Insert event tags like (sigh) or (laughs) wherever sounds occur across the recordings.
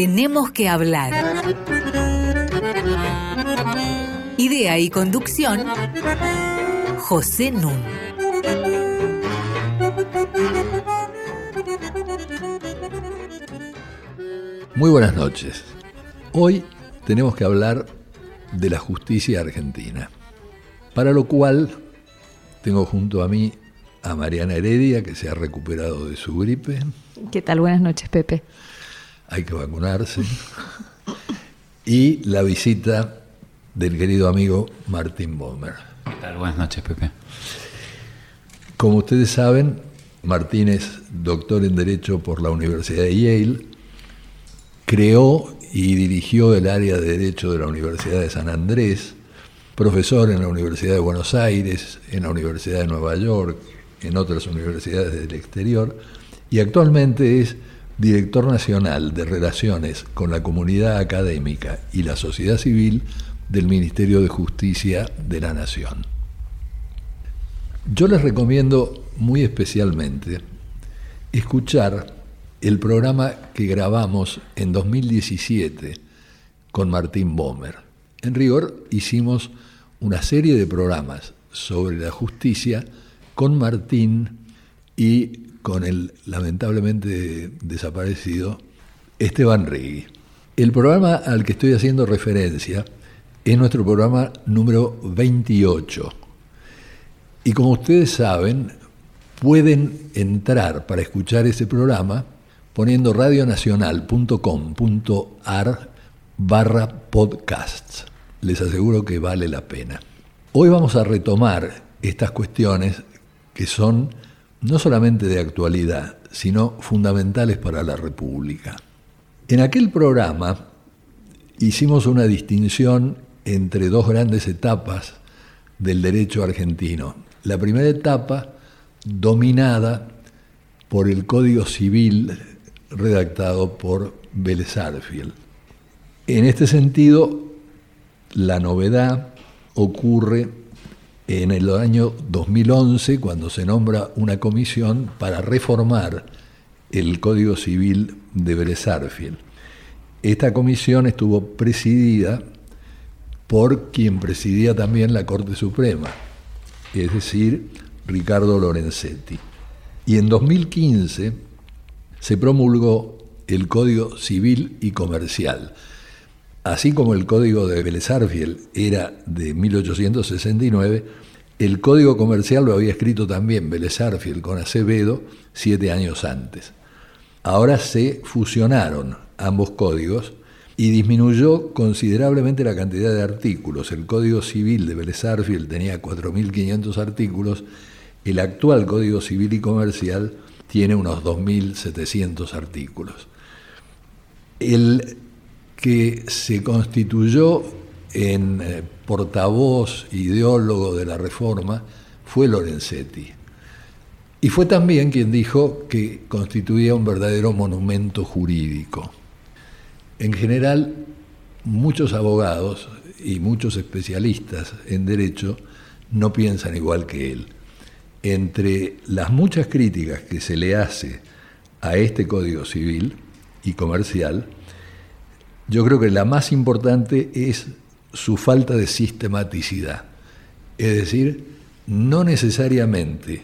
tenemos que hablar. Idea y conducción, José Nun. Muy buenas noches. Hoy tenemos que hablar de la justicia argentina, para lo cual tengo junto a mí a Mariana Heredia, que se ha recuperado de su gripe. ¿Qué tal? Buenas noches, Pepe. Hay que vacunarse. y la visita del querido amigo Martín Bomer. ¿Qué tal? Buenas noches, Pepe. Como ustedes saben, Martín es doctor en Derecho por la Universidad de Yale, creó y dirigió el área de Derecho de la Universidad de San Andrés, profesor en la Universidad de Buenos Aires, en la Universidad de Nueva York, en otras universidades del exterior, y actualmente es director nacional de Relaciones con la Comunidad Académica y la Sociedad Civil del Ministerio de Justicia de la Nación. Yo les recomiendo muy especialmente escuchar el programa que grabamos en 2017 con Martín Bomer. En rigor hicimos una serie de programas sobre la justicia con Martín y con el lamentablemente desaparecido Esteban Regui. El programa al que estoy haciendo referencia es nuestro programa número 28. Y como ustedes saben, pueden entrar para escuchar ese programa poniendo radionacional.com.ar barra podcasts. Les aseguro que vale la pena. Hoy vamos a retomar estas cuestiones que son no solamente de actualidad, sino fundamentales para la República. En aquel programa hicimos una distinción entre dos grandes etapas del derecho argentino. La primera etapa dominada por el Código Civil redactado por Vélez En este sentido, la novedad ocurre en el año 2011 cuando se nombra una comisión para reformar el Código Civil de Vélez Esta comisión estuvo presidida por quien presidía también la Corte Suprema, es decir, Ricardo Lorenzetti. Y en 2015 se promulgó el Código Civil y Comercial. Así como el Código de Vélez era de 1869, el Código Comercial lo había escrito también Vélez con Acevedo siete años antes. Ahora se fusionaron ambos códigos y disminuyó considerablemente la cantidad de artículos. El Código Civil de Vélez tenía 4.500 artículos, el actual Código Civil y Comercial tiene unos 2.700 artículos. El que se constituyó en eh, portavoz ideólogo de la reforma fue Lorenzetti. Y fue también quien dijo que constituía un verdadero monumento jurídico. En general, muchos abogados y muchos especialistas en derecho no piensan igual que él. Entre las muchas críticas que se le hace a este Código Civil y Comercial, yo creo que la más importante es su falta de sistematicidad. Es decir, no necesariamente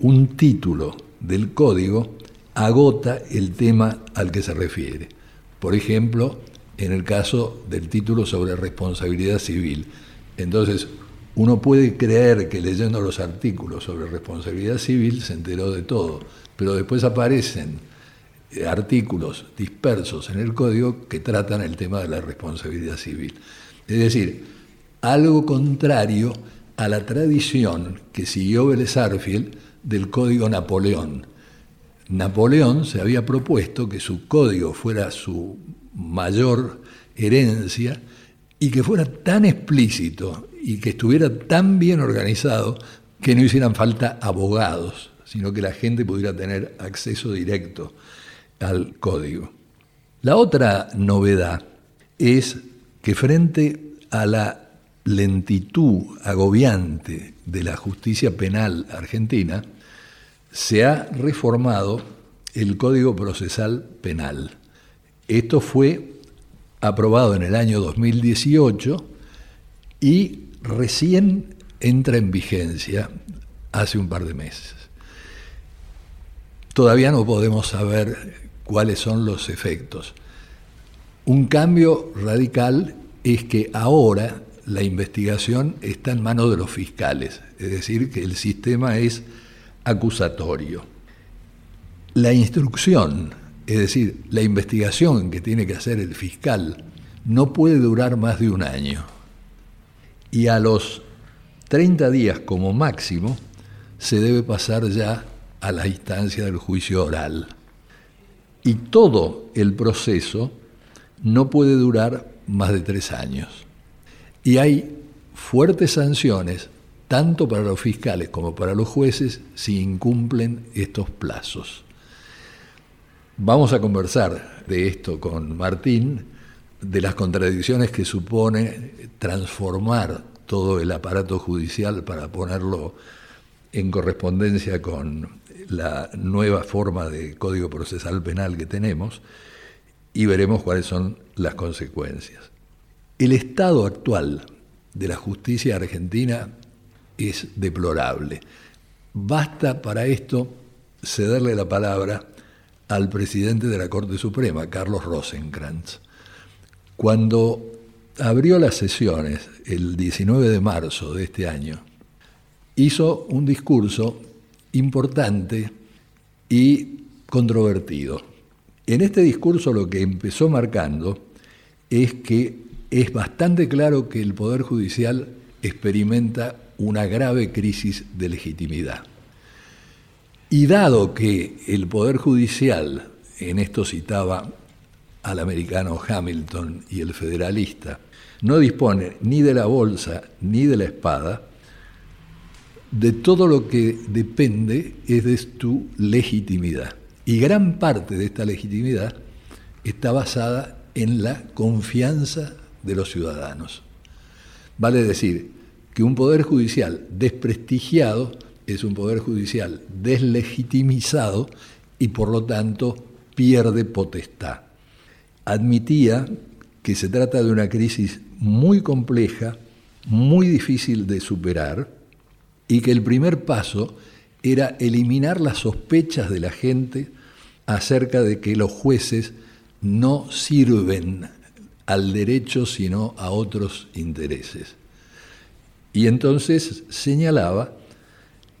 un título del código agota el tema al que se refiere. Por ejemplo, en el caso del título sobre responsabilidad civil. Entonces, uno puede creer que leyendo los artículos sobre responsabilidad civil se enteró de todo, pero después aparecen artículos dispersos en el código que tratan el tema de la responsabilidad civil. Es decir, algo contrario a la tradición que siguió Vélez del Código Napoleón. Napoleón se había propuesto que su código fuera su mayor herencia y que fuera tan explícito y que estuviera tan bien organizado que no hicieran falta abogados, sino que la gente pudiera tener acceso directo al código. La otra novedad es que frente a la lentitud agobiante de la justicia penal argentina, se ha reformado el Código Procesal Penal. Esto fue aprobado en el año 2018 y recién entra en vigencia hace un par de meses. Todavía no podemos saber cuáles son los efectos. Un cambio radical es que ahora la investigación está en manos de los fiscales, es decir, que el sistema es acusatorio. La instrucción, es decir, la investigación que tiene que hacer el fiscal, no puede durar más de un año. Y a los 30 días como máximo se debe pasar ya a la instancia del juicio oral. Y todo el proceso no puede durar más de tres años. Y hay fuertes sanciones, tanto para los fiscales como para los jueces, si incumplen estos plazos. Vamos a conversar de esto con Martín, de las contradicciones que supone transformar todo el aparato judicial para ponerlo en correspondencia con la nueva forma de código procesal penal que tenemos y veremos cuáles son las consecuencias. El estado actual de la justicia argentina es deplorable. Basta para esto cederle la palabra al presidente de la Corte Suprema, Carlos Rosenkrantz. Cuando abrió las sesiones el 19 de marzo de este año, hizo un discurso importante y controvertido. En este discurso lo que empezó marcando es que es bastante claro que el Poder Judicial experimenta una grave crisis de legitimidad. Y dado que el Poder Judicial, en esto citaba al americano Hamilton y el federalista, no dispone ni de la bolsa ni de la espada, de todo lo que depende es de tu legitimidad. Y gran parte de esta legitimidad está basada en la confianza de los ciudadanos. Vale decir que un poder judicial desprestigiado es un poder judicial deslegitimizado y por lo tanto pierde potestad. Admitía que se trata de una crisis muy compleja, muy difícil de superar, y que el primer paso era eliminar las sospechas de la gente acerca de que los jueces no sirven al derecho sino a otros intereses. Y entonces señalaba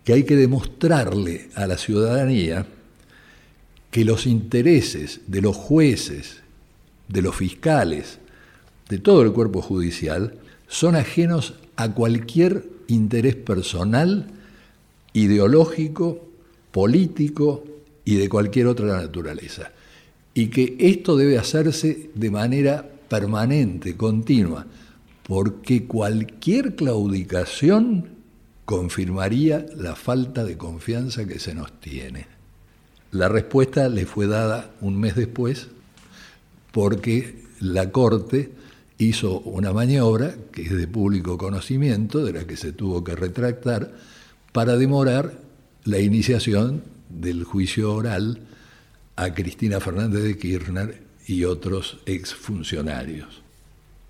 que hay que demostrarle a la ciudadanía que los intereses de los jueces, de los fiscales, de todo el cuerpo judicial, son ajenos a cualquier interés personal, ideológico, político y de cualquier otra naturaleza. Y que esto debe hacerse de manera permanente, continua, porque cualquier claudicación confirmaría la falta de confianza que se nos tiene. La respuesta le fue dada un mes después porque la Corte hizo una maniobra que es de público conocimiento, de la que se tuvo que retractar, para demorar la iniciación del juicio oral a Cristina Fernández de Kirchner y otros exfuncionarios.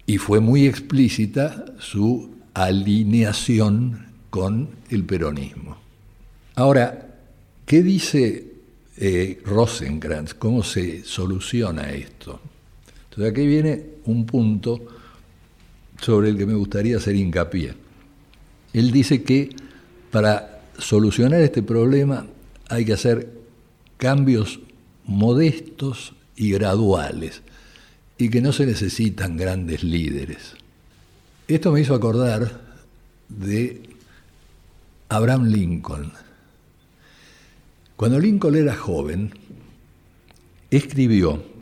Y fue muy explícita su alineación con el peronismo. Ahora, ¿qué dice eh, Rosenkrantz? ¿Cómo se soluciona esto? Entonces aquí viene un punto sobre el que me gustaría hacer hincapié. Él dice que para solucionar este problema hay que hacer cambios modestos y graduales y que no se necesitan grandes líderes. Esto me hizo acordar de Abraham Lincoln. Cuando Lincoln era joven, escribió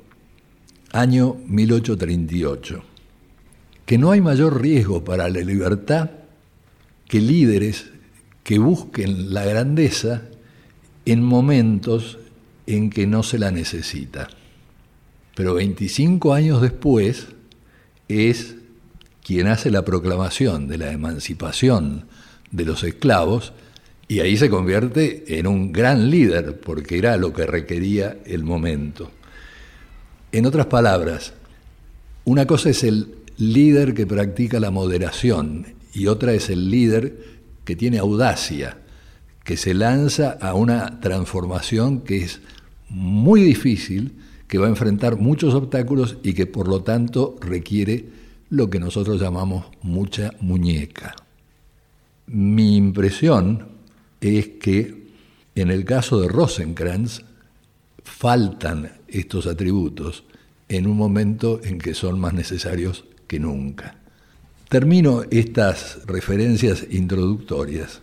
año 1838, que no hay mayor riesgo para la libertad que líderes que busquen la grandeza en momentos en que no se la necesita. Pero 25 años después es quien hace la proclamación de la emancipación de los esclavos y ahí se convierte en un gran líder porque era lo que requería el momento. En otras palabras, una cosa es el líder que practica la moderación y otra es el líder que tiene audacia, que se lanza a una transformación que es muy difícil, que va a enfrentar muchos obstáculos y que por lo tanto requiere lo que nosotros llamamos mucha muñeca. Mi impresión es que en el caso de Rosenkrantz faltan estos atributos en un momento en que son más necesarios que nunca. Termino estas referencias introductorias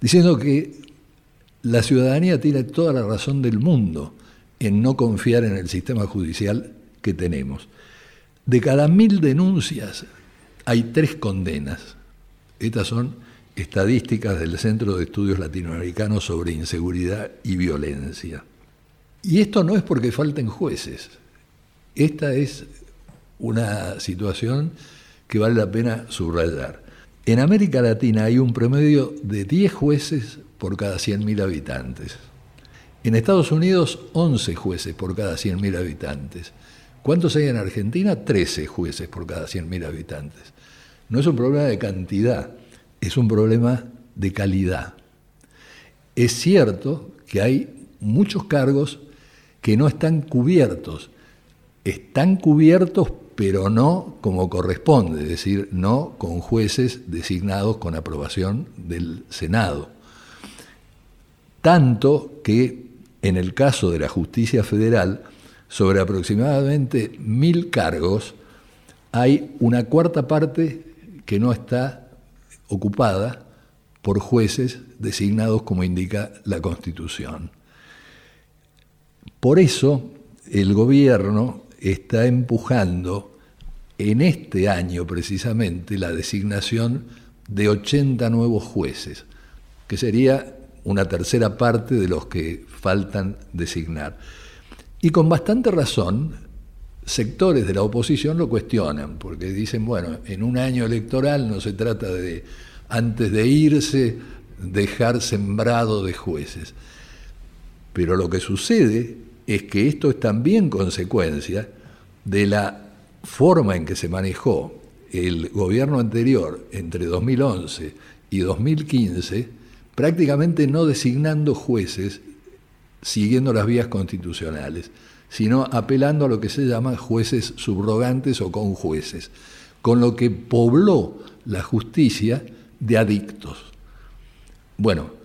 diciendo que la ciudadanía tiene toda la razón del mundo en no confiar en el sistema judicial que tenemos. De cada mil denuncias hay tres condenas. Estas son estadísticas del Centro de Estudios Latinoamericanos sobre Inseguridad y Violencia. Y esto no es porque falten jueces. Esta es una situación que vale la pena subrayar. En América Latina hay un promedio de 10 jueces por cada 100.000 habitantes. En Estados Unidos, 11 jueces por cada 100.000 habitantes. ¿Cuántos hay en Argentina? 13 jueces por cada 100.000 habitantes. No es un problema de cantidad, es un problema de calidad. Es cierto que hay muchos cargos que no están cubiertos. Están cubiertos, pero no como corresponde, es decir, no con jueces designados con aprobación del Senado. Tanto que en el caso de la justicia federal, sobre aproximadamente mil cargos, hay una cuarta parte que no está ocupada por jueces designados como indica la Constitución. Por eso el gobierno está empujando en este año precisamente la designación de 80 nuevos jueces, que sería una tercera parte de los que faltan designar. Y con bastante razón, sectores de la oposición lo cuestionan, porque dicen, bueno, en un año electoral no se trata de, antes de irse, dejar sembrado de jueces. Pero lo que sucede es que esto es también consecuencia de la forma en que se manejó el gobierno anterior entre 2011 y 2015, prácticamente no designando jueces siguiendo las vías constitucionales, sino apelando a lo que se llama jueces subrogantes o conjueces, con lo que pobló la justicia de adictos. Bueno,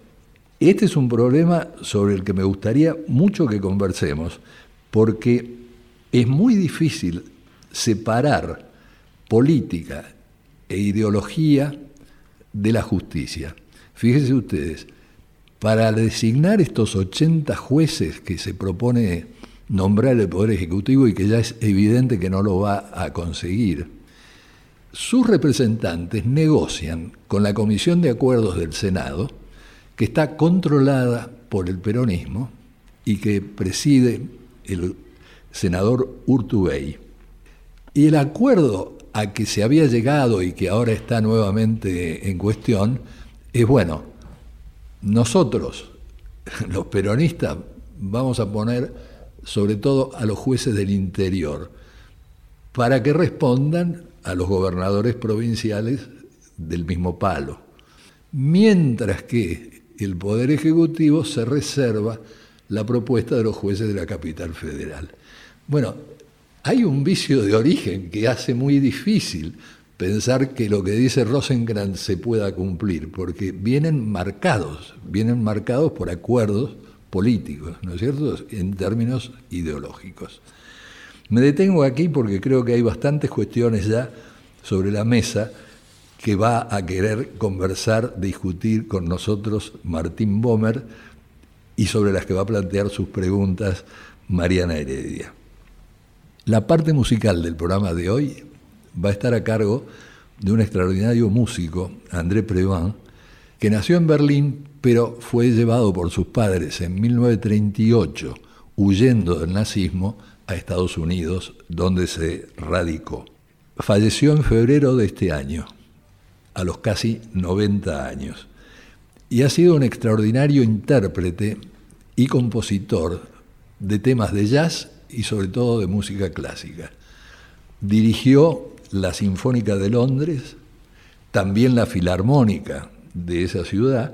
este es un problema sobre el que me gustaría mucho que conversemos, porque es muy difícil separar política e ideología de la justicia. Fíjense ustedes, para designar estos 80 jueces que se propone nombrar el Poder Ejecutivo y que ya es evidente que no lo va a conseguir, sus representantes negocian con la Comisión de Acuerdos del Senado, que está controlada por el peronismo y que preside el senador Urtubey. Y el acuerdo a que se había llegado y que ahora está nuevamente en cuestión es, bueno, nosotros, (laughs) los peronistas, vamos a poner sobre todo a los jueces del interior, para que respondan a los gobernadores provinciales del mismo palo. Mientras que el Poder Ejecutivo se reserva la propuesta de los jueces de la capital federal. Bueno, hay un vicio de origen que hace muy difícil pensar que lo que dice Rosenkrantz se pueda cumplir, porque vienen marcados, vienen marcados por acuerdos políticos, ¿no es cierto?, en términos ideológicos. Me detengo aquí porque creo que hay bastantes cuestiones ya sobre la mesa que va a querer conversar, discutir con nosotros Martín Bomer y sobre las que va a plantear sus preguntas Mariana Heredia. La parte musical del programa de hoy va a estar a cargo de un extraordinario músico, André Previn, que nació en Berlín, pero fue llevado por sus padres en 1938, huyendo del nazismo, a Estados Unidos, donde se radicó. Falleció en febrero de este año, a los casi 90 años, y ha sido un extraordinario intérprete y compositor de temas de jazz y sobre todo de música clásica. Dirigió la Sinfónica de Londres, también la Filarmónica de esa ciudad,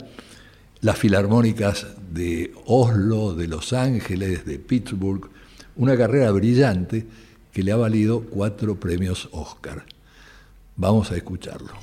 las filarmónicas de Oslo, de Los Ángeles, de Pittsburgh, una carrera brillante que le ha valido cuatro premios Oscar. Vamos a escucharlo.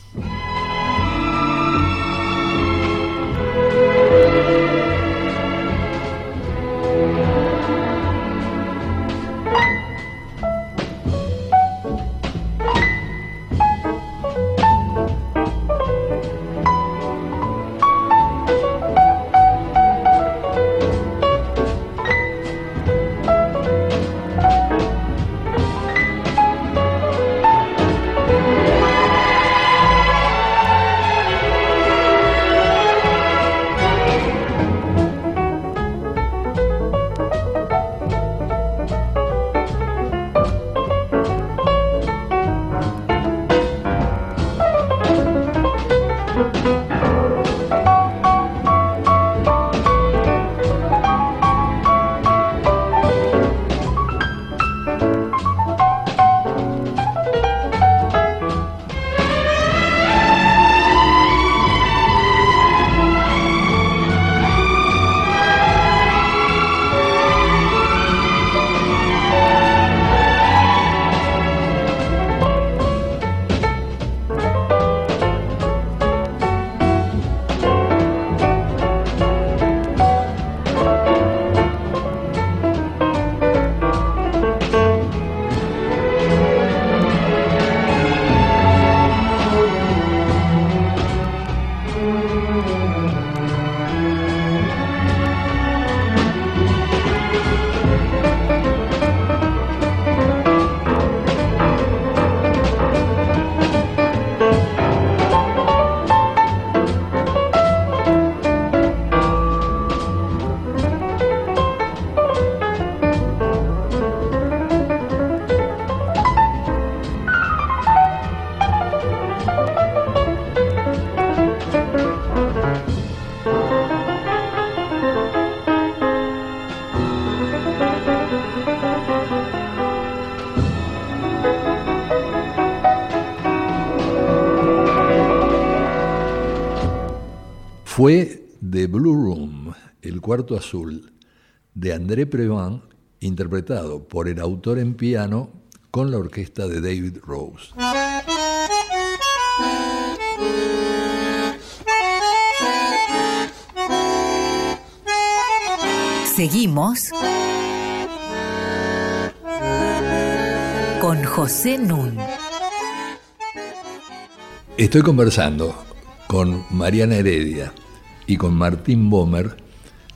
Fue The Blue Room, el cuarto azul, de André Previn, interpretado por el autor en piano con la orquesta de David Rose. Seguimos con José Nun. Estoy conversando con Mariana Heredia, y con Martín Bomer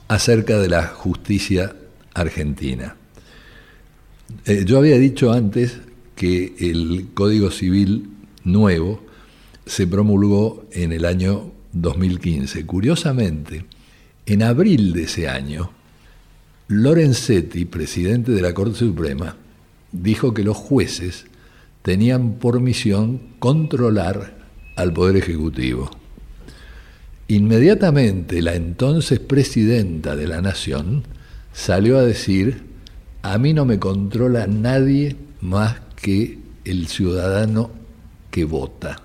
acerca de la justicia argentina. Eh, yo había dicho antes que el Código Civil nuevo se promulgó en el año 2015. Curiosamente, en abril de ese año, Lorenzetti, presidente de la Corte Suprema, dijo que los jueces tenían por misión controlar al Poder Ejecutivo. Inmediatamente la entonces presidenta de la Nación salió a decir, a mí no me controla nadie más que el ciudadano que vota.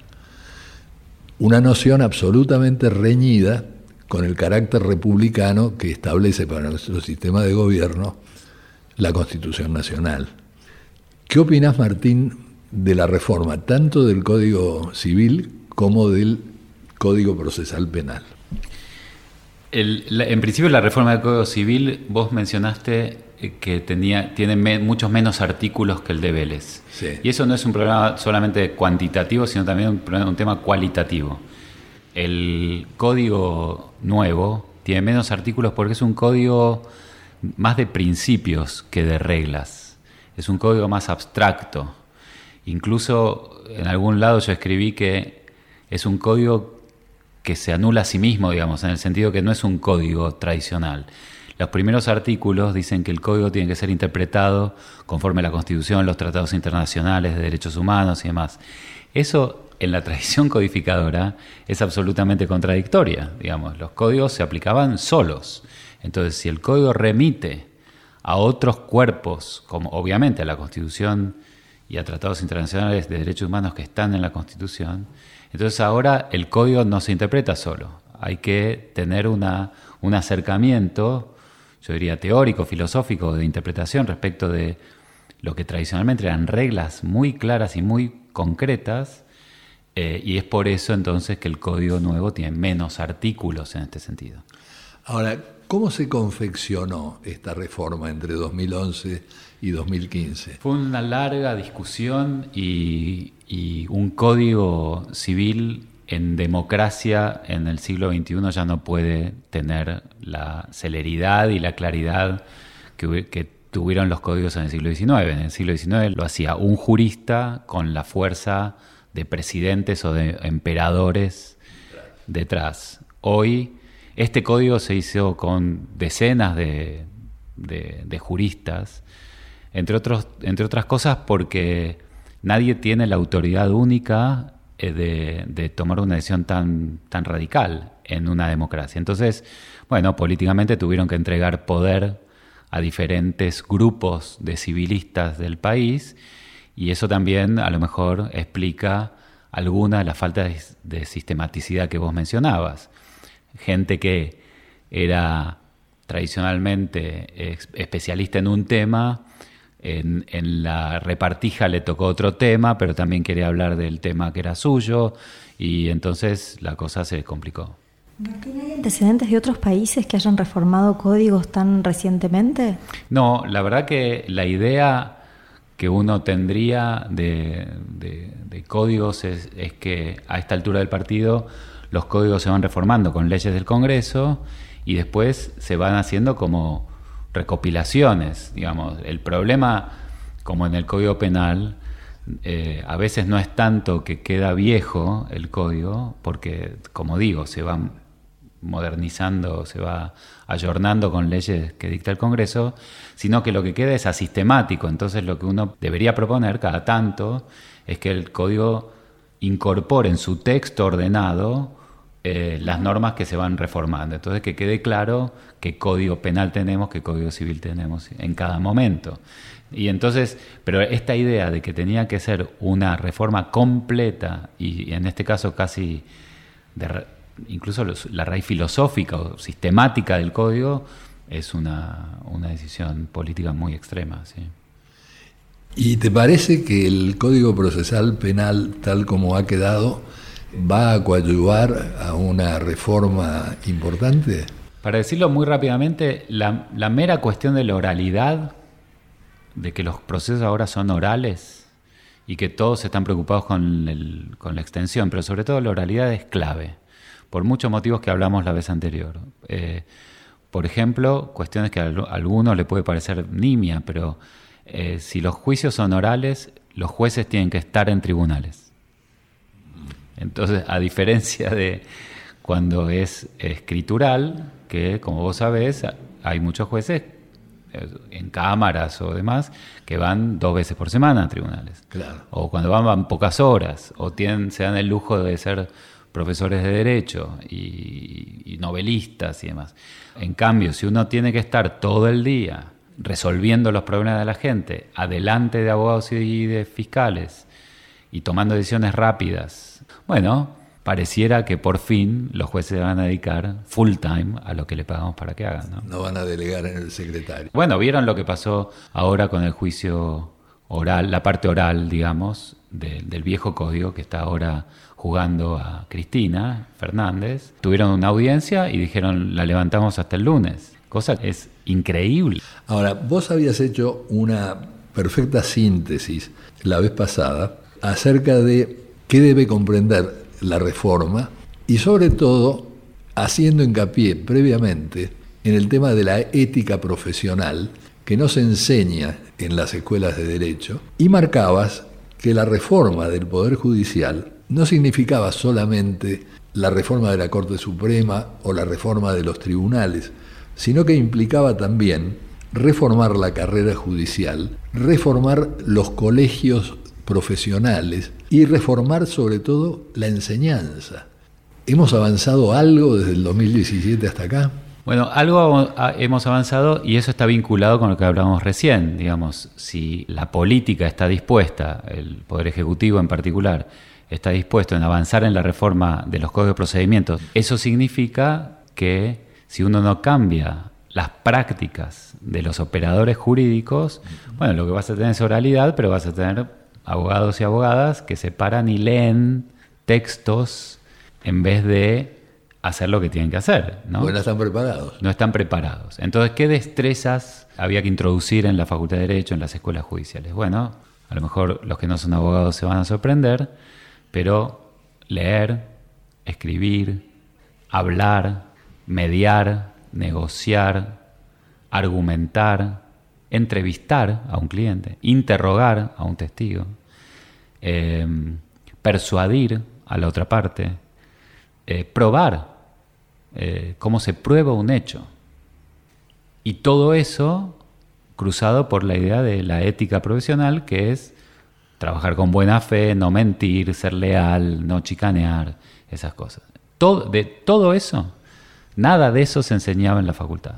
Una noción absolutamente reñida con el carácter republicano que establece para nuestro sistema de gobierno la Constitución Nacional. ¿Qué opinas, Martín, de la reforma tanto del Código Civil como del Código Procesal Penal. en principio la reforma del Código Civil, vos mencionaste eh, que tenía, tiene muchos menos artículos que el de Vélez. Y eso no es un problema solamente cuantitativo, sino también un, un tema cualitativo. El código nuevo tiene menos artículos porque es un código más de principios que de reglas. Es un código más abstracto. Incluso en algún lado yo escribí que es un código que se anula a sí mismo, digamos, en el sentido que no es un código tradicional. Los primeros artículos dicen que el código tiene que ser interpretado conforme a la Constitución, los tratados internacionales de derechos humanos y demás. Eso en la tradición (laughs) codificadora es absolutamente contradictoria, digamos. Los códigos se aplicaban solos. Entonces, si el código remite a otros cuerpos, como obviamente a la Constitución y a tratados internacionales de derechos humanos que están en la Constitución, entonces ahora el código no se interpreta solo, hay que tener una, un acercamiento, yo diría teórico, filosófico, de interpretación respecto de lo que tradicionalmente eran reglas muy claras y muy concretas, eh, y es por eso entonces que el código nuevo tiene menos artículos en este sentido. Ahora, ¿cómo se confeccionó esta reforma entre 2011 y 2015? Fue una larga discusión y, un código civil en democracia en el siglo XXI ya no puede tener la celeridad y la claridad que, tuvieron los códigos en el siglo XIX. En el siglo XIX lo hacía un jurista con la fuerza de presidentes o de emperadores detrás. Hoy este código se hizo con decenas de, de, juristas, entre, otros, entre otras cosas porque nadie tiene la autoridad única eh, de, tomar una decisión tan, tan radical en una democracia. Entonces, bueno, políticamente tuvieron que entregar poder a diferentes grupos de civilistas del país y eso también a lo mejor explica alguna de las faltas de sistematicidad que vos mencionabas. Gente que era tradicionalmente especialista en un tema, en, en, la repartija le tocó otro tema, pero también quería hablar del tema que era suyo, y entonces la cosa se complicó. ¿Hay antecedentes de otros países que hayan reformado códigos tan recientemente? No, la verdad que la idea que uno tendría de, códigos es, que a esta altura del partido los códigos se van reformando con leyes del Congreso y después se van haciendo como recopilaciones, digamos. El problema, como en el Código Penal, eh, a veces no es tanto que queda viejo el código, porque, como digo, se van modernizando, se va ayornando con leyes que dicta el Congreso, sino que lo que queda es asistemático. Entonces lo que uno debería proponer cada tanto es que el código incorpore en su texto ordenado eh, las normas que se van reformando. Entonces que quede claro qué código penal tenemos, qué código civil tenemos en cada momento. Y entonces, pero esta idea de que tenía que ser una reforma completa y en este caso casi de, incluso la raíz filosófica o sistemática del código es una, decisión política muy extrema. ¿sí? ¿Y te parece que el Código Procesal Penal, tal como ha quedado, va a coadyuvar a una reforma importante? Para decirlo muy rápidamente, la, mera cuestión de la oralidad, de que los procesos ahora son orales y que todos están preocupados con la extensión, pero sobre todo la oralidad es clave por muchos motivos que hablamos la vez anterior. Eh, por ejemplo, cuestiones que a algunos le puede parecer nimia, pero eh, si los juicios son orales, los jueces tienen que estar en tribunales. Entonces, a diferencia de cuando es escritural, que como vos sabés, hay muchos jueces eh, en cámaras o demás que van dos veces por semana a tribunales. O cuando van, van pocas horas, o tienen, se dan el lujo de ser profesores de derecho y, novelistas y demás. En cambio, si uno tiene que estar todo el día resolviendo los problemas de la gente, adelante de abogados y de fiscales, y tomando decisiones rápidas, bueno, pareciera que por fin los jueces van a dedicar full time a lo que le pagamos para que hagan. No, no van a delegar en el secretario. Bueno, vieron lo que pasó ahora con el juicio oral, la parte oral, digamos, del viejo código que está ahora jugando a Cristina Fernández, tuvieron una audiencia y dijeron la levantamos hasta el lunes. Cosa que es increíble. Ahora, vos habías hecho una perfecta síntesis la vez pasada acerca de qué debe comprender la reforma y sobre todo haciendo hincapié previamente en el tema de la ética profesional que no se enseña en las escuelas de derecho y marcabas que la reforma del Poder Judicial no significaba solamente la reforma de la Corte Suprema o la reforma de los tribunales, sino que implicaba también reformar la carrera judicial, reformar los colegios profesionales y reformar sobre todo la enseñanza. ¿Hemos avanzado algo desde el 2017 hasta acá? Bueno, algo hemos avanzado y eso está vinculado con lo que hablábamos recién. Digamos, si la política está dispuesta, el Poder Ejecutivo en particular, está dispuesto en avanzar en la reforma de los códigos de procedimientos, eso significa que si uno no cambia las prácticas de los operadores jurídicos, bueno, lo que vas a tener es oralidad, pero vas a tener abogados y abogadas que se paran y leen textos en vez de hacer lo que tienen que hacer. ¿no? No están preparados. No están preparados. Entonces, ¿qué destrezas había que introducir en la Facultad de Derecho, en las escuelas judiciales? Bueno, a lo mejor los que no son abogados se van a sorprender, pero leer, escribir, hablar, mediar, negociar, argumentar, entrevistar a un cliente, interrogar a un testigo, eh, persuadir a la otra parte, eh, probar eh, cómo se prueba un hecho. Y todo eso cruzado por la idea de la ética profesional, que es trabajar con buena fe, no mentir, ser leal, no chicanear, esas cosas. Todo, de todo eso, nada de eso se enseñaba en la facultad.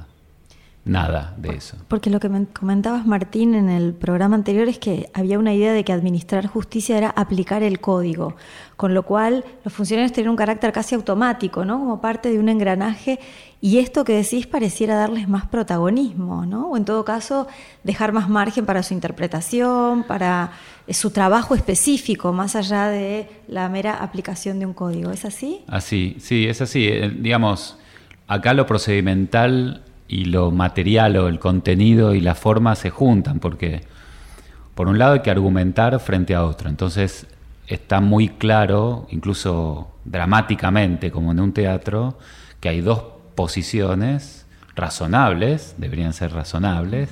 Nada de eso. Porque lo que me comentabas, Martín, en el programa anterior es que había una idea de que administrar justicia era aplicar el código, con lo cual los funcionarios tenían un carácter casi automático, ¿no? Como parte de un engranaje. Y esto que decís pareciera darles más protagonismo, ¿no? O en todo caso, dejar más margen para su interpretación, para eh, su trabajo específico, más allá de la mera aplicación de un código. ¿Es así? Así, sí, es así. Eh, digamos, acá lo procedimental y lo material o el contenido y la forma se juntan, porque por un lado hay que argumentar frente a otro, entonces está muy claro, incluso dramáticamente, como en un teatro, que hay dos posiciones razonables, deberían ser razonables,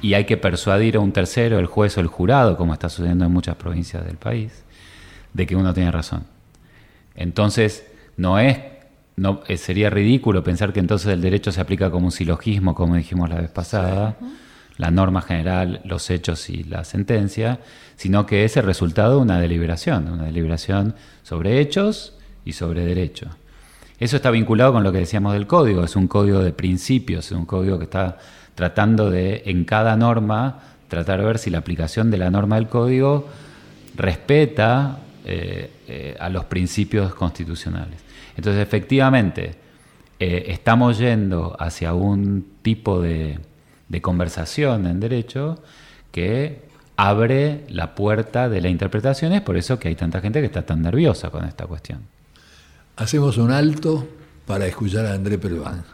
y hay que persuadir a un tercero, el juez o el jurado, como está sucediendo en muchas provincias del país, de que uno tiene razón. Entonces, no es no, eh, sería ridículo pensar que entonces el derecho se aplica como un silogismo, como dijimos la vez pasada, la norma general, los hechos y la sentencia, sino que es el resultado de una deliberación, una deliberación sobre hechos y sobre derecho. Eso está vinculado con lo que decíamos del código, es un código de principios, es un código que está tratando de, en cada norma, tratar de ver si la aplicación de la norma del código respeta eh, eh, a los principios constitucionales. Entonces, efectivamente, eh, estamos yendo hacia un tipo de, conversación en derecho que abre la puerta de la interpretación, es por eso que hay tanta gente que está tan nerviosa con esta cuestión. Hacemos un alto para escuchar a André Pelván.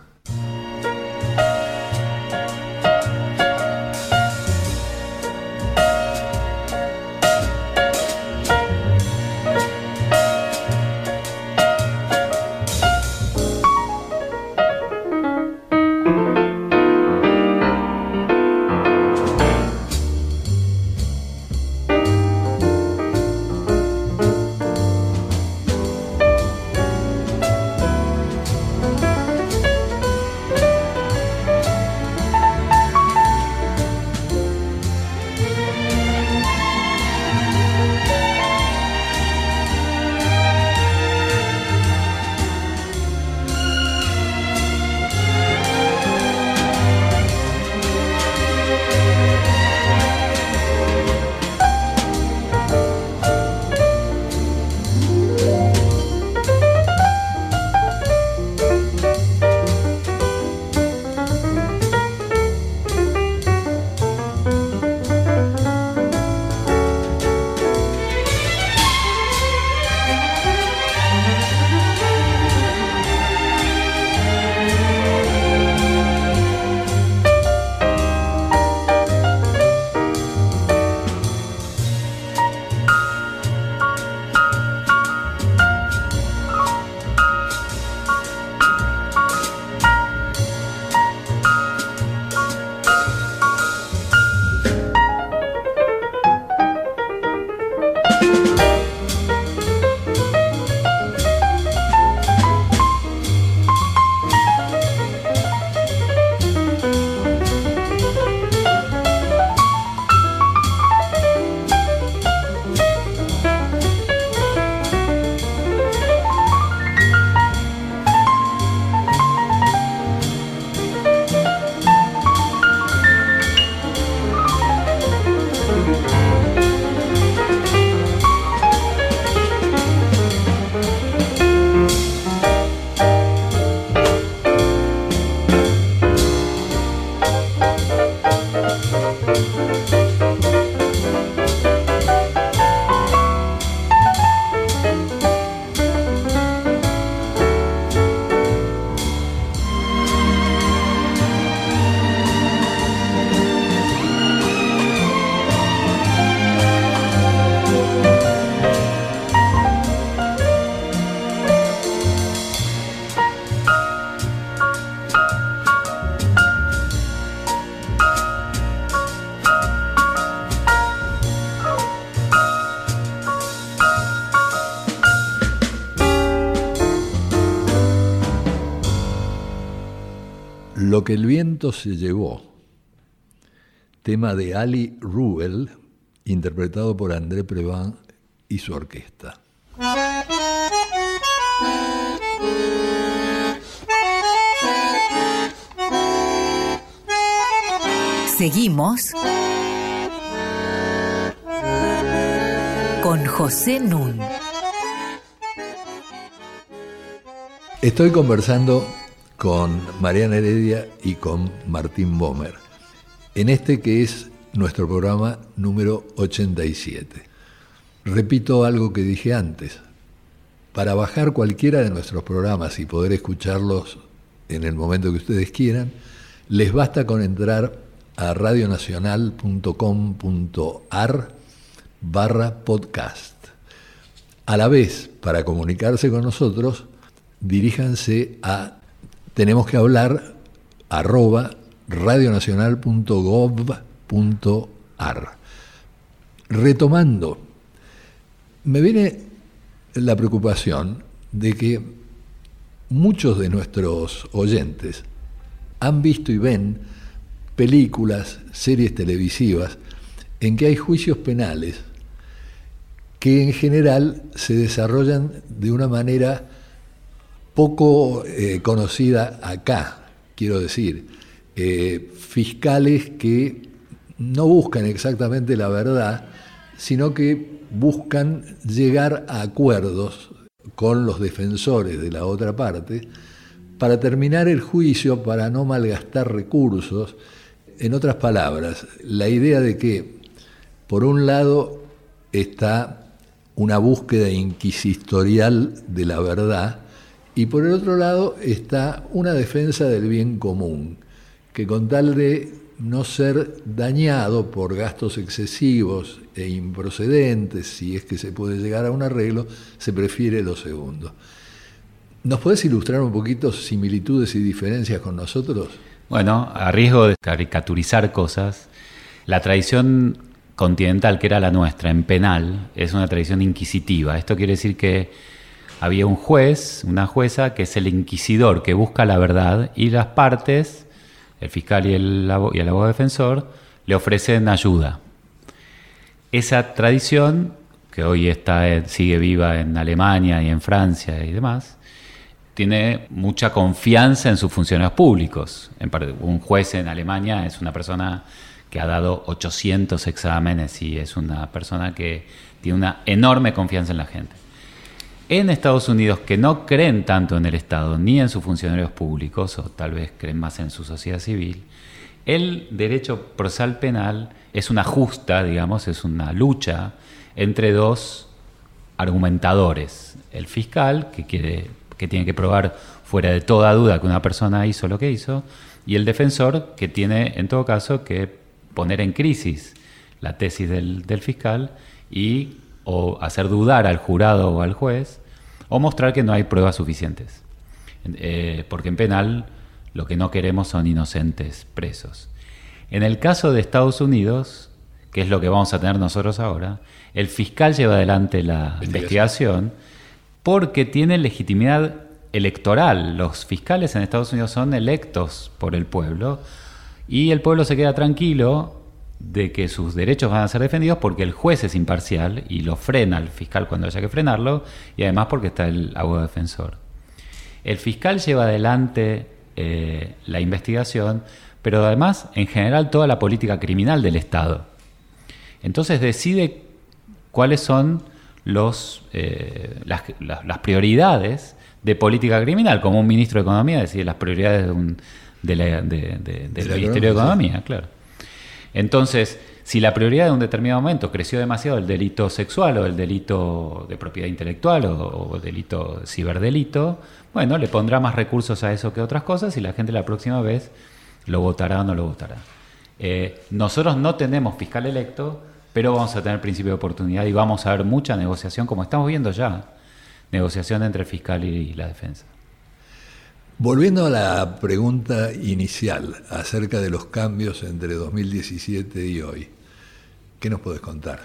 Lo que el viento se llevó, tema de Ali Ruel, interpretado por André Previn y su orquesta. Seguimos con José Nun. Estoy conversando con Mariana Heredia y con Martín Bomer en este que es nuestro programa número 87. Repito algo que dije antes. Para bajar cualquiera de nuestros programas y poder escucharlos en el momento que ustedes quieran, les basta con entrar a radionacional.com.ar barra podcast. A la vez, para comunicarse con nosotros, diríjanse a tenemos que hablar arroba radionacional.gov.ar. Retomando, me viene la preocupación de que muchos de nuestros oyentes han visto y ven películas, series televisivas, en que hay juicios penales que en general se desarrollan de una manera poco eh, conocida acá, quiero decir, eh, fiscales que no buscan exactamente la verdad, sino que buscan llegar a acuerdos con los defensores de la otra parte para terminar el juicio, para no malgastar recursos. En otras palabras, la idea de que, por un lado, está una búsqueda inquisitorial de la verdad, y por el otro lado está una defensa del bien común, que con tal de no ser dañado por gastos excesivos e improcedentes, si es que se puede llegar a un arreglo, se prefiere lo segundo. ¿Nos puedes ilustrar un poquito similitudes y diferencias con nosotros? Bueno, a riesgo de caricaturizar cosas, la tradición continental que era la nuestra en penal es una tradición inquisitiva. Esto quiere decir que había un juez, una jueza, que es el inquisidor que busca la verdad y las partes, el fiscal y el, y el abogado defensor, le ofrecen ayuda. Esa tradición, que hoy está, sigue viva en Alemania y en Francia y demás, tiene mucha confianza en sus funcionarios públicos. Un juez en Alemania es una persona que ha dado 800 exámenes y es una persona que tiene una enorme confianza en la gente en Estados Unidos que no creen tanto en el Estado ni en sus funcionarios públicos, o tal vez creen más en su sociedad civil, el derecho procesal penal es una justa, digamos, es una lucha entre dos argumentadores. El fiscal, que, quiere, que tiene que probar fuera de toda duda que una persona hizo lo que hizo, y el defensor, que tiene en todo caso que poner en crisis la tesis del, del fiscal y o hacer dudar al jurado o al juez o mostrar que no hay pruebas suficientes. Eh, porque en penal lo que no queremos son inocentes presos. En el caso de Estados Unidos, que es lo que vamos a tener nosotros ahora, el fiscal lleva adelante la investigación porque tiene legitimidad electoral. Los fiscales en Estados Unidos son electos por el pueblo y el pueblo se queda tranquilo de que sus derechos van a ser defendidos porque el juez es imparcial y lo frena al fiscal cuando haya que frenarlo y además porque está el abogado defensor. El fiscal lleva adelante eh, la investigación, pero además en general toda la política criminal del Estado. Entonces decide cuáles son los, eh, las, prioridades de política criminal, como un ministro de Economía decide las prioridades de un, del Ministerio de Economía, claro. Entonces, si la prioridad de un determinado momento creció demasiado el delito sexual o el delito de propiedad intelectual o, el delito ciberdelito, bueno, le pondrá más recursos a eso que a otras cosas y la gente la próxima vez lo votará o no lo votará. Eh, nosotros no tenemos fiscal electo, pero vamos a tener principio de oportunidad y vamos a ver mucha negociación, como estamos viendo ya, negociación entre el fiscal y la defensa. Volviendo a la pregunta inicial acerca de los cambios entre 2017 y hoy, ¿qué nos puedes contar?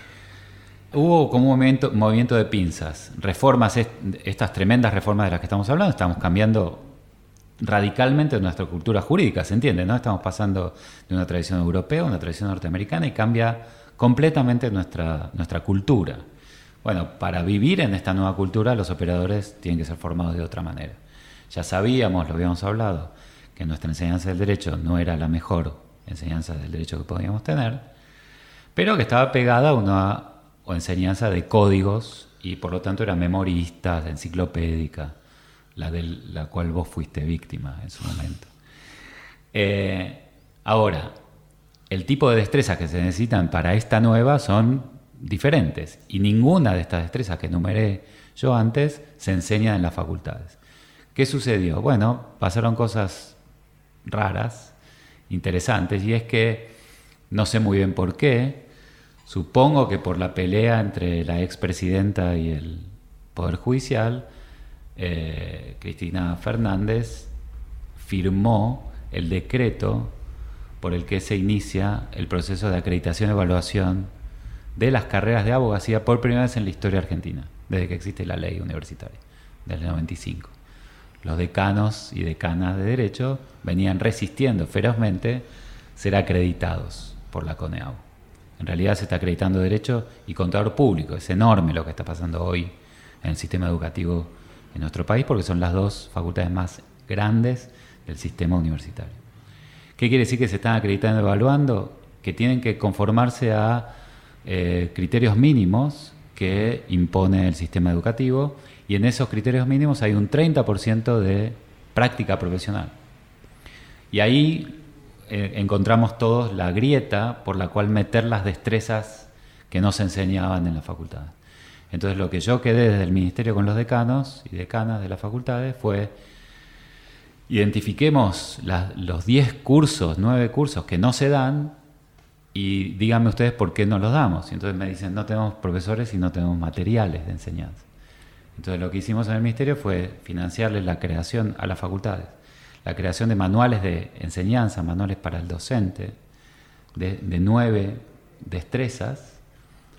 Hubo como un movimiento, de pinzas, reformas, estas tremendas reformas de las que estamos hablando, estamos cambiando radicalmente nuestra cultura jurídica, ¿se entiende? ¿no? Estamos pasando de una tradición europea a una tradición norteamericana y cambia completamente nuestra, nuestra cultura. Bueno, para vivir en esta nueva cultura los operadores tienen que ser formados de otra manera. Ya sabíamos, lo habíamos hablado, que nuestra enseñanza del derecho no era la mejor enseñanza del derecho que podíamos tener, pero que estaba pegada a una enseñanza de códigos y por lo tanto era memorista, enciclopédica la de la cual vos fuiste víctima en su momento. Eh, ahora, el tipo de destrezas que se necesitan para esta nueva son diferentes y ninguna de estas destrezas que enumeré yo antes se enseña en las facultades. ¿Qué sucedió? Bueno, pasaron cosas raras, interesantes, y es que no sé muy bien por qué, supongo que por la pelea entre la expresidenta y el Poder Judicial, eh, Cristina Fernández firmó el decreto por el que se inicia el proceso de acreditación y evaluación de las carreras de abogacía por primera vez en la historia argentina, desde que existe la ley universitaria, desde el 95. Los decanos y decanas de derecho venían resistiendo ferozmente ser acreditados por la CONEAU. En realidad se está acreditando derecho y contador público. Es enorme lo que está pasando hoy en el sistema educativo en nuestro país porque son las dos facultades más grandes del sistema universitario. ¿Qué quiere decir que se están acreditando y evaluando? Que tienen que conformarse a eh, criterios mínimos que impone el sistema educativo y en esos criterios mínimos hay un 30% de práctica profesional. Y ahí eh, encontramos todos la grieta por la cual meter las destrezas que no se enseñaban en la facultad. Entonces lo que yo quedé desde el ministerio con los decanos y decanas de las facultades fue identifiquemos los 10 cursos, 9 cursos que no se dan y díganme ustedes por qué no los damos. Y entonces me dicen, no tenemos profesores y no tenemos materiales de enseñanza. Entonces lo que hicimos en el ministerio fue financiarles la creación a las facultades, la creación de manuales de enseñanza, manuales para el docente, de, de nueve destrezas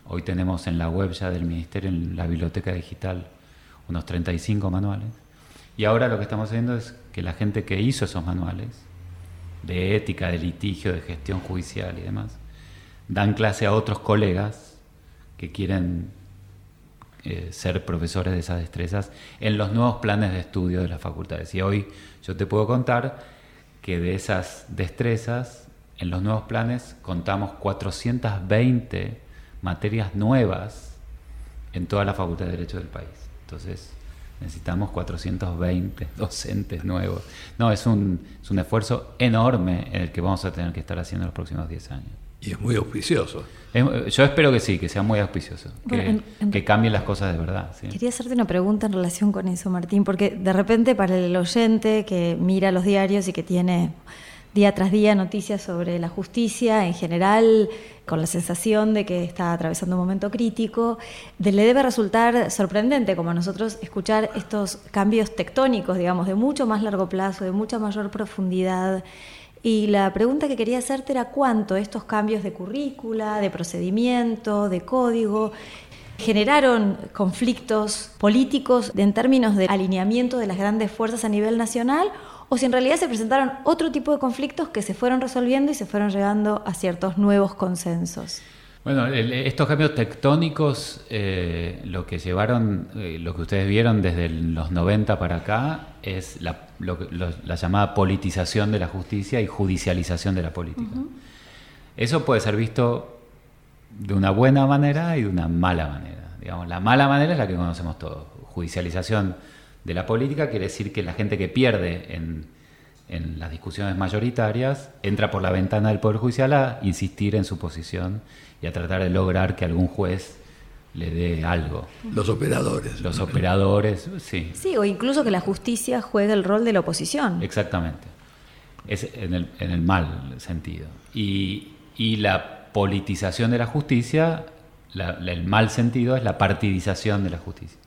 Hoy tenemos en la web ya del Ministerio, en la biblioteca digital, unos 35 manuales. Y ahora lo que estamos haciendo es que la gente que hizo esos manuales, de ética, de litigio, de gestión judicial y demás, dan clase a otros colegas que quieren eh, ser profesores de esas destrezas en los nuevos planes de estudio de las facultades. Y hoy yo te puedo contar que de esas destrezas, en los nuevos planes contamos 420 materias nuevas en toda la Facultad de Derecho del país. Entonces, necesitamos 420 (laughs) docentes nuevos. No, es un, es un esfuerzo enorme en el que vamos a tener que estar haciendo en los próximos 10 años. Y es muy auspicioso. yo espero que sí, que sea muy auspicioso, que, que, cambien las cosas de verdad. Quería hacerte una pregunta en relación con eso, Martín, porque de repente para el oyente que mira los diarios y que tiene día tras día noticias sobre la justicia en general, con la sensación de que está atravesando un momento crítico, le debe resultar sorprendente como a nosotros escuchar estos cambios tectónicos, digamos, de mucho más largo plazo, de mucha mayor profundidad. Y la pregunta que quería hacerte era cuánto estos cambios de currícula, de procedimiento, de código, generaron conflictos políticos en términos de alineamiento de las grandes fuerzas a nivel nacional o si en realidad se presentaron otro tipo de conflictos que se fueron resolviendo y se fueron llegando a ciertos nuevos consensos. Bueno, estos cambios tectónicos, eh, lo que llevaron, eh, lo que ustedes vieron desde los 90 para acá, es la, llamada politización de la justicia y judicialización de la política. Eso puede ser visto de una buena manera y de una mala manera. Digamos, la mala manera es la que conocemos todos, judicialización de la política quiere decir que la gente que pierde en, las discusiones mayoritarias entra por la ventana del Poder Judicial a insistir en su posición y a tratar de lograr que algún juez le dé algo. Los operadores. Los operadores, sí. Sí, o incluso que la justicia juegue el rol de la oposición. Exactamente. Es en el, en el mal sentido. Y, la politización de la justicia, el mal sentido es la partidización de la justicia.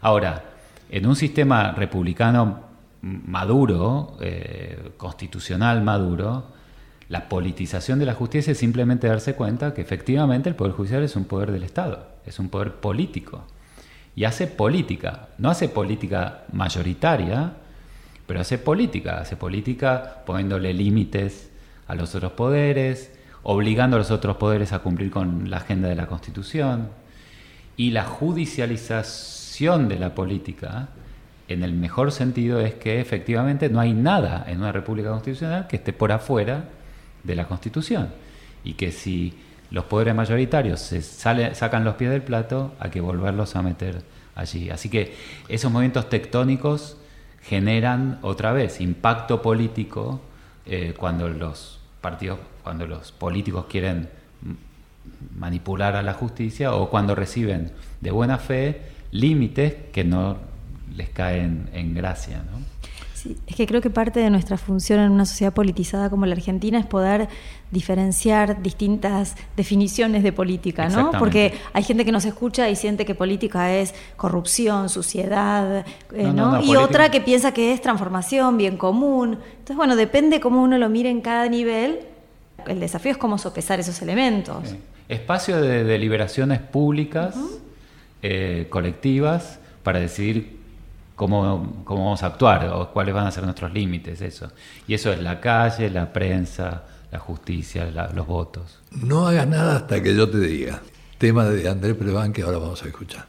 Ahora, en un sistema republicano maduro, eh, constitucional maduro, la politización de la justicia es simplemente darse cuenta que efectivamente el Poder Judicial es un poder del Estado, es un poder político. Y hace política, no hace política mayoritaria, pero hace política, hace política poniéndole límites a los otros poderes, obligando a los otros poderes a cumplir con la agenda de la Constitución. Y la judicialización de la política, en el mejor sentido, es que efectivamente no hay nada en una república constitucional que esté por afuera de la Constitución. Y que si los poderes mayoritarios se sacan los pies del plato, hay que volverlos a meter allí. Así que esos movimientos tectónicos generan otra vez impacto político eh, cuando los partidos, cuando los políticos quieren manipular a la justicia o cuando reciben de buena fe límites que no les caen en gracia. Es que creo que parte de nuestra función en una sociedad politizada como la Argentina es poder diferenciar distintas definiciones de política, ¿no? Porque hay gente que nos escucha y siente que política es corrupción, suciedad, eh, ¿no? y otra que piensa que es transformación, bien común. Entonces, bueno, depende cómo uno lo mire en cada nivel. El desafío es cómo sopesar esos elementos. Espacio de deliberaciones públicas, eh, colectivas, para decidir cómo, cómo vamos a actuar o cuáles van a ser nuestros límites, eso. Y eso es la calle, la prensa, la justicia, los votos. No hagas nada hasta que yo te diga. Tema de André Preván que ahora vamos a escuchar.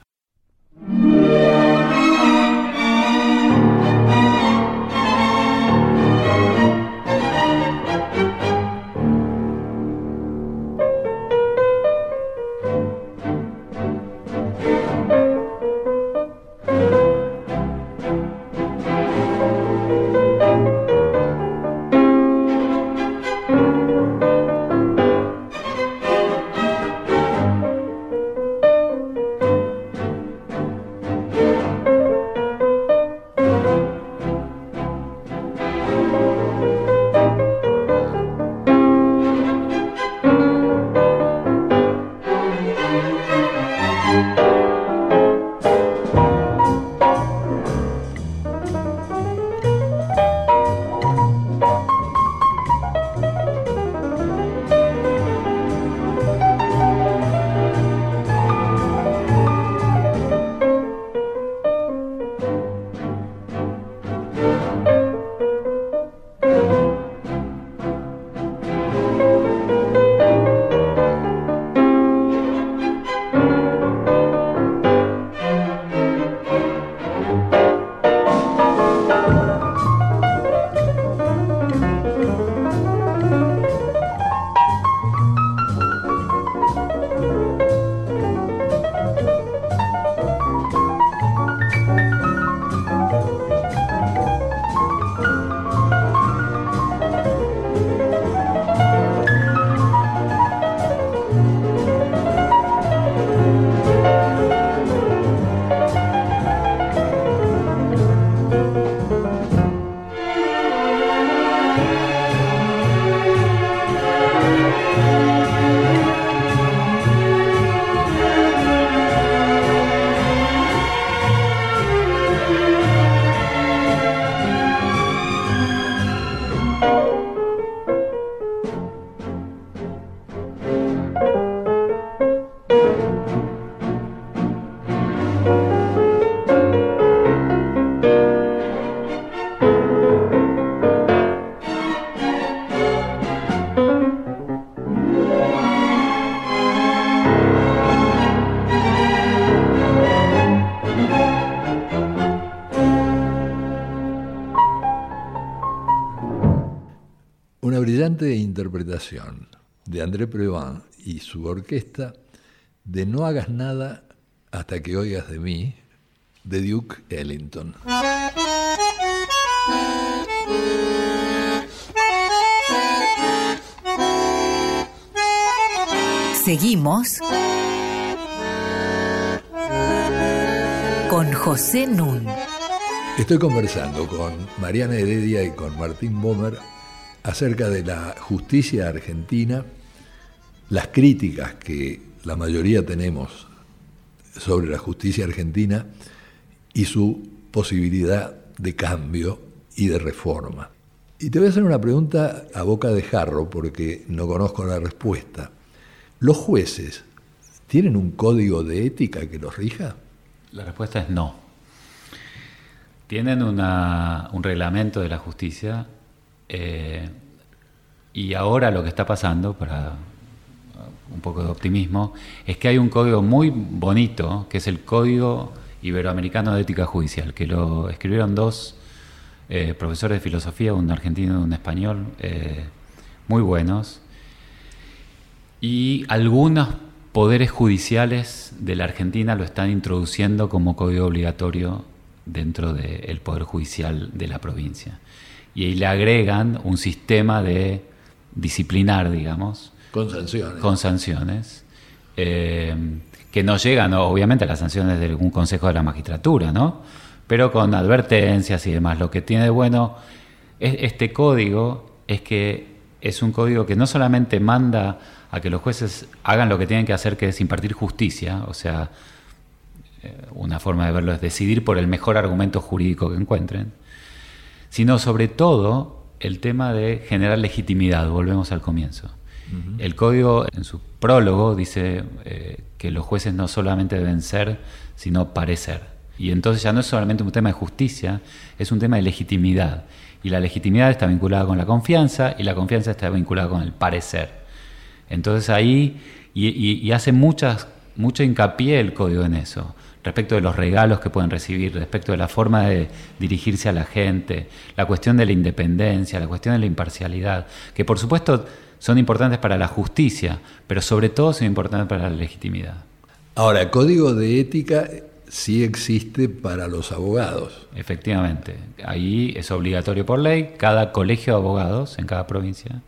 Interpretación de André Previn y su orquesta de No hagas nada hasta que oigas de mí, de Duke Ellington. Seguimos con José Nun. Estoy conversando con Mariana Heredia y con Martín Bomer acerca de la justicia argentina, las críticas que la mayoría tenemos sobre la justicia argentina y su posibilidad de cambio y de reforma. Y te voy a hacer una pregunta a boca de jarro porque no conozco la respuesta. ¿Los jueces tienen un código de ética que los rija? La respuesta es no. Tienen un reglamento de la justicia eh, y ahora lo que está pasando, para un poco de optimismo, es que hay un código muy bonito, que es el Código Iberoamericano de Ética Judicial, que lo escribieron dos eh, profesores de filosofía, un argentino y un español, eh, muy buenos. Y algunos poderes judiciales de la Argentina lo están introduciendo como código obligatorio dentro del Poder Judicial de la provincia. Y ahí le agregan un sistema de disciplinar, digamos. Con sanciones. Con sanciones. Eh, que no llegan, obviamente, a las sanciones de algún consejo de la magistratura, ¿no? Pero con advertencias y demás. Lo que tiene de bueno este código es que es un código que no solamente manda a que los jueces hagan lo que tienen que hacer, que es impartir justicia, o sea, eh, una forma de verlo es decidir por el mejor argumento jurídico que encuentren, sino sobre todo el tema de generar legitimidad, volvemos al comienzo. El código en su prólogo dice eh, que los jueces no solamente deben ser, sino parecer. Y entonces ya no es solamente un tema de justicia, es un tema de legitimidad. Y la legitimidad está vinculada con la confianza y la confianza está vinculada con el parecer. Entonces ahí, y, hace muchas, mucho hincapié el código en eso respecto de los regalos que pueden recibir, respecto de la forma de dirigirse a la gente, la cuestión de la independencia, la cuestión de la imparcialidad, que por supuesto son importantes para la justicia, pero sobre todo son importantes para la legitimidad. Ahora, el código de ética sí existe para los abogados. Efectivamente, ahí es obligatorio por ley, cada colegio de abogados en cada provincia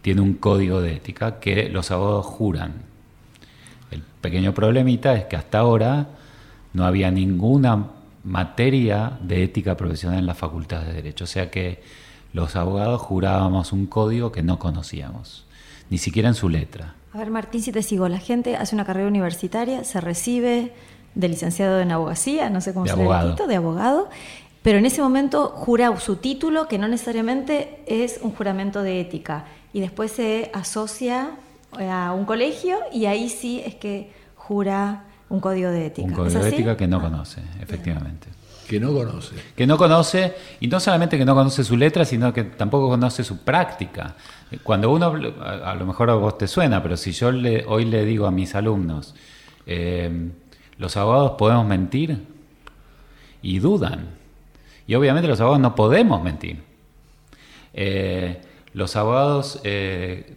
tiene un código de ética que los abogados juran. El pequeño problemita es que hasta ahora no había ninguna materia de ética profesional en la Facultad de Derecho. O sea que los abogados jurábamos un código que no conocíamos, ni siquiera en su letra. A ver, Martín, si te sigo, la gente hace una carrera universitaria, se recibe de licenciado en abogacía, no sé cómo se llama de abogado, pero en ese momento jura su título, que no necesariamente es un juramento de ética, y después se asocia a un colegio y ahí sí es que jura un código de ética. Un código de ética que no conoce, efectivamente. Que no conoce. Que no conoce, y no solamente que no conoce su letra, sino que tampoco conoce su práctica. Cuando uno, a lo mejor a vos te suena, pero si yo le, hoy le digo a mis alumnos, eh, los abogados podemos mentir, y dudan. Y obviamente los abogados no podemos mentir. Eh, los abogados eh,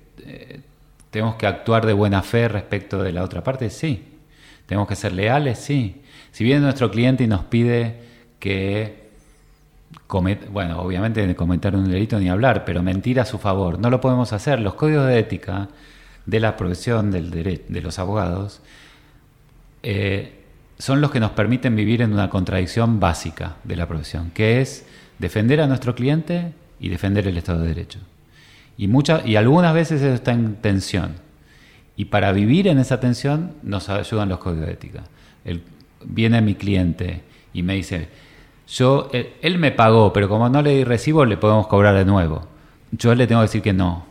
tenemos que actuar de buena fe respecto de la otra parte, sí. ¿Tenemos que ser leales? Sí. Si viene nuestro cliente y nos pide que, bueno, obviamente cometer un delito ni hablar, pero mentir a su favor, no lo podemos hacer. Los códigos de ética de la profesión del de los abogados eh, son los que nos permiten vivir en una contradicción básica de la profesión, que es defender a nuestro cliente y defender el Estado de Derecho. Y, muchas, y algunas veces eso está en tensión. Y para vivir en esa tensión nos ayudan los códigos de ética. viene mi cliente y me dice, yo, él, me pagó, pero como no le di recibo, le podemos cobrar de nuevo. Yo le tengo que decir que no.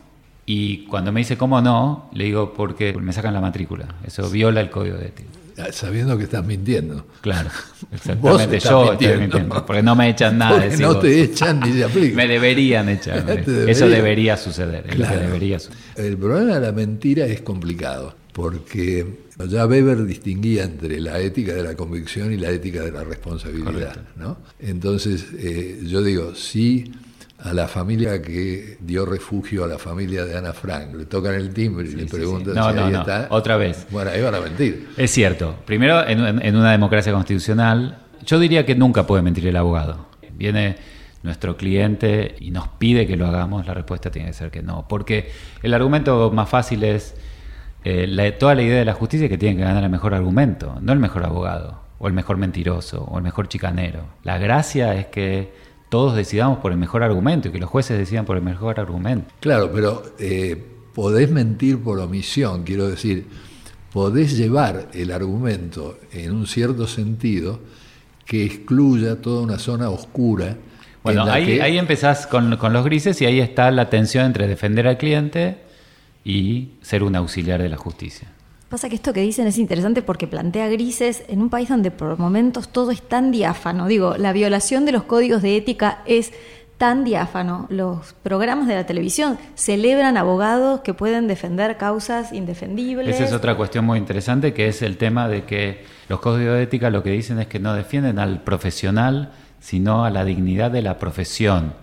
Y cuando me dice cómo no, le digo porque me sacan la matrícula. Eso viola el código de ética. Ah, sabiendo que estás mintiendo. Claro, (laughs) exactamente. Yo estoy mintiendo, porque no me echan nada. Porque no te echan ni se (laughs) aplica. me deberían echar. (laughs) Eso debería suceder. debería El problema de la mentira es complicado, porque ya Weber distinguía entre la ética de la convicción y la ética de la responsabilidad. ¿no? Entonces, eh, yo digo, sí a la familia que dio refugio a la familia de Ana Frank. Le tocan el timbre y le preguntan si ahí está. Otra vez. Bueno, ahí van a mentir. Es cierto. Primero, en, una democracia constitucional, yo diría que nunca puede mentir el abogado. Viene nuestro cliente y nos pide que lo hagamos, la respuesta tiene que ser que no. Porque el argumento más fácil es, eh, toda la idea de la justicia es que tiene que ganar el mejor argumento, no el mejor abogado, o el mejor mentiroso, o el mejor chicanero. La gracia es que todos decidamos por el mejor argumento y que los jueces decidan por el mejor argumento. Claro, pero eh, podés mentir por omisión, quiero decir, podés llevar el argumento en un cierto sentido que excluya toda una zona oscura. Bueno, ahí, ahí empezás con, con los grises y ahí está la tensión entre defender al cliente y ser un auxiliar de la justicia. Pasa que esto que dicen es interesante porque plantea grises en un país donde por momentos todo es tan diáfano. Digo, la violación de los códigos de ética es tan diáfano. Los programas de la televisión celebran abogados que pueden defender causas indefendibles. Esa es otra cuestión muy interesante, que es el tema de que los códigos de ética lo que dicen es que no defienden al profesional, sino a la dignidad de la profesión.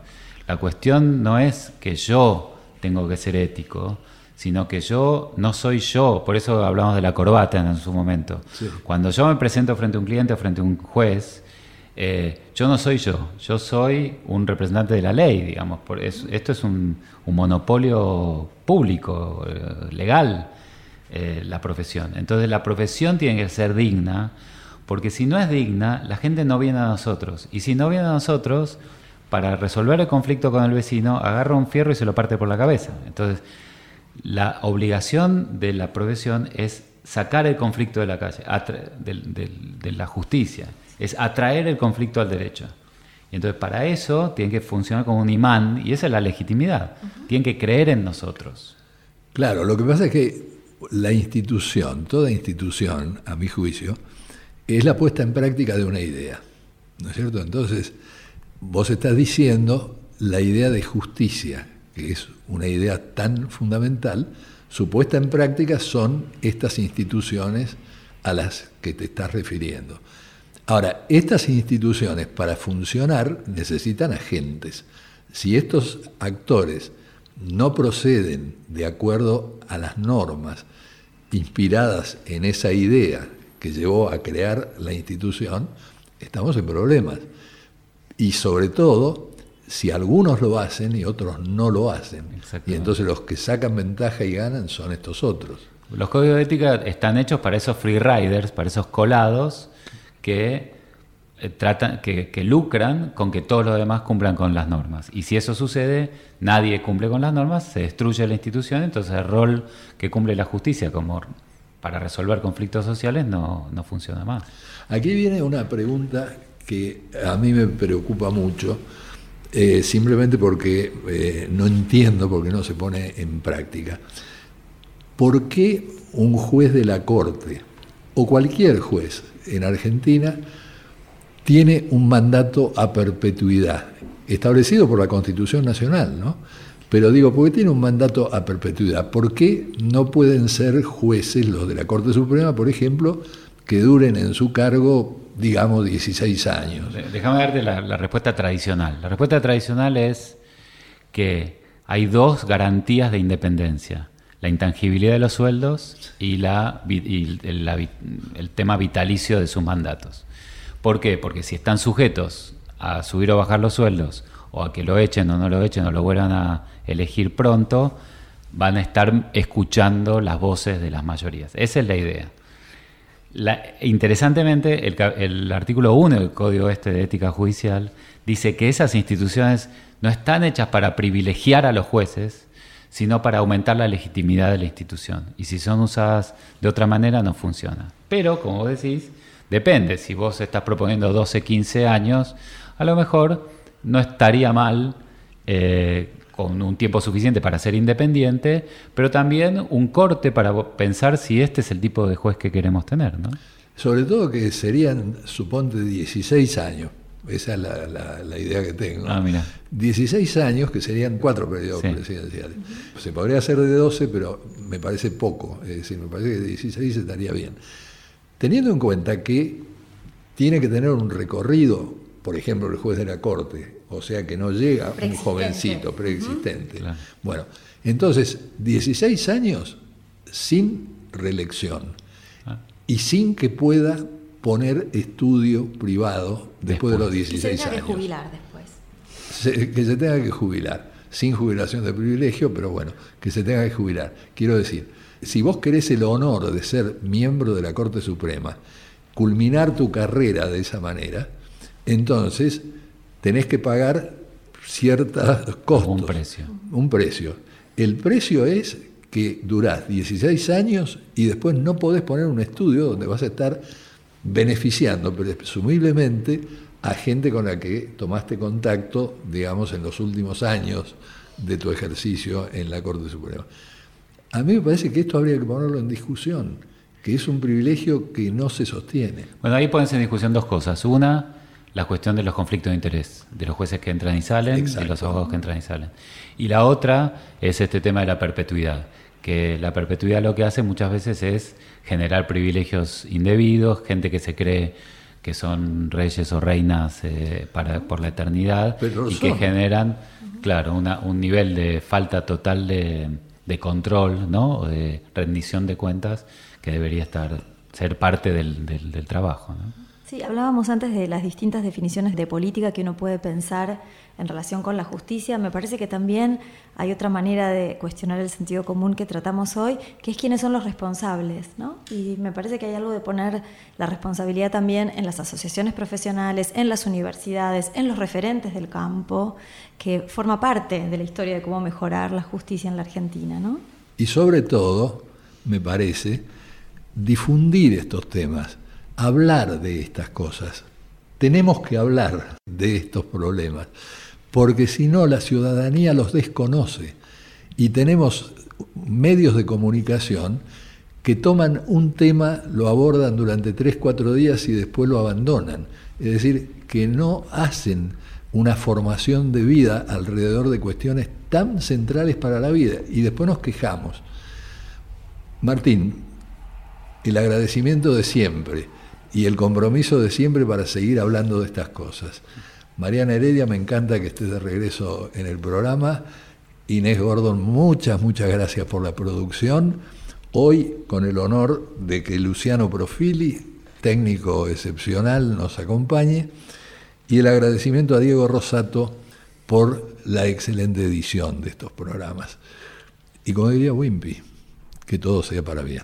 La cuestión no es que yo tengo que ser ético, sino que yo no soy yo, por eso hablamos de la corbata en su momento. Cuando yo me presento frente a un cliente o frente a un juez, eh, yo no soy yo, yo soy un representante de la ley, digamos. Por esto es un, monopolio público, eh, legal, eh, la profesión. Entonces la profesión tiene que ser digna, porque si no es digna, la gente no viene a nosotros. Y si no viene a nosotros, para resolver el conflicto con el vecino, agarra un fierro y se lo parte por la cabeza. Entonces, la obligación de la profesión es sacar el conflicto de la calle, de la justicia es atraer el conflicto al derecho. Y entonces para eso tiene que funcionar como un imán y esa es la legitimidad. Tienen que creer en nosotros. Claro, lo que pasa es que la institución, toda institución, a mi juicio, es la puesta en práctica de una idea. ¿No es cierto? Entonces, vos estás diciendo la idea de justicia, que es una idea tan fundamental, su puesta en práctica son estas instituciones a las que te estás refiriendo. Ahora, estas instituciones para funcionar necesitan agentes. Si estos actores no proceden de acuerdo a las normas inspiradas en esa idea que llevó a crear la institución, estamos en problemas. Y sobre todo, si algunos lo hacen y otros no lo hacen. Y entonces los que sacan ventaja y ganan son estos otros. Los códigos de ética están hechos para esos free riders, para esos colados que eh, tratan, que, lucran con que todos los demás cumplan con las normas. Y si eso sucede, nadie cumple con las normas, se destruye la institución, entonces el rol que cumple la justicia como para resolver conflictos sociales no, funciona más. Aquí viene una pregunta que a mí me preocupa mucho, eh, simplemente porque eh, no entiendo, porque no se pone en práctica. ¿Por qué un juez de la Corte, o cualquier juez, en Argentina tiene un mandato a perpetuidad, establecido por la Constitución Nacional, ¿no? Pero digo, ¿por qué tiene un mandato a perpetuidad? ¿Por qué no pueden ser jueces los de la Corte Suprema, por ejemplo, que duren en su cargo, digamos, 16 años? Déjame darte la, la respuesta tradicional. La respuesta tradicional es que hay dos garantías de independencia la intangibilidad de los sueldos y, la, el, tema vitalicio de sus mandatos. ¿Por qué? Porque si están sujetos a subir o bajar los sueldos, o a que lo echen o no lo echen, o lo vuelvan a elegir pronto, van a estar escuchando las voces de las mayorías. Esa es la idea. Interesantemente, el, artículo 1 del Código Este de Ética Judicial dice que esas instituciones no están hechas para privilegiar a los jueces, sino para aumentar la legitimidad de la institución. Y si son usadas de otra manera, no funciona. Pero, como vos decís, depende. Si vos estás proponiendo 12, 15 años, a lo mejor no estaría mal eh, con un tiempo suficiente para ser independiente, pero también un corte para pensar si este es el tipo de juez que queremos tener. ¿no? Sobre todo que serían, suponte, 16 años esa es la, idea que tengo. Ah, 16 años, que serían cuatro periodos presidenciales. Se podría hacer de 12, pero me parece poco. Es decir, me parece que de 16 estaría bien. Teniendo en cuenta que tiene que tener un recorrido, por ejemplo, el juez de la Corte, o sea que no llega un jovencito preexistente. Bueno, entonces, 16 años sin reelección ah. y sin que pueda poner estudio privado después, de los 16 años. Que se tenga que jubilar después. que se tenga que jubilar, sin jubilación de privilegio, pero bueno, que se tenga que jubilar. Quiero decir, si vos querés el honor de ser miembro de la Corte Suprema, culminar tu carrera de esa manera, entonces tenés que pagar ciertos costos. Un precio. Un precio. El precio es que durás 16 años y después no podés poner un estudio donde vas a estar beneficiando presumiblemente a gente con la que tomaste contacto, digamos, en los últimos años de tu ejercicio en la Corte Suprema. A mí me parece que esto habría que ponerlo en discusión que es un privilegio que no se sostiene. Bueno, ahí ponen en discusión dos cosas. Una, la cuestión de los conflictos de interés, de los jueces que entran y salen y los abogados que entran y salen. Y la otra es este tema de la perpetuidad, que la perpetuidad lo que hace muchas veces es generar privilegios indebidos, gente que se cree que son reyes o reinas eh, para, por la eternidad y que generan, claro, un nivel de falta total de, control, ¿no? O de rendición de cuentas que debería estar ser parte del, del trabajo. ¿no? Sí, hablábamos antes de las distintas definiciones de política que uno puede pensar en relación con la justicia. Me parece que también hay otra manera de cuestionar el sentido común que tratamos hoy, que es quiénes son los responsables. ¿no? Y me parece que hay algo de poner la responsabilidad también en las asociaciones profesionales, en las universidades, en los referentes del campo, que forma parte de la historia de cómo mejorar la justicia en la Argentina. ¿no? Y sobre todo, me parece, difundir estos temas hablar de estas cosas. Tenemos que hablar de estos problemas, porque si no la ciudadanía los desconoce y tenemos medios de comunicación que toman un tema, lo abordan durante tres, cuatro días y después lo abandonan. Es decir, que no hacen una formación de vida alrededor de cuestiones tan centrales para la vida y después nos quejamos. Martín, el agradecimiento de siempre y el compromiso de siempre para seguir hablando de estas cosas. Mariana Heredia, me encanta que estés de regreso en el programa. Inés Gordon, muchas, muchas gracias por la producción. Hoy con el honor de que Luciano Profili, técnico excepcional, nos acompañe. Y el agradecimiento a Diego Rosato por la excelente edición de estos programas. Y como diría Wimpy, que todo sea para bien.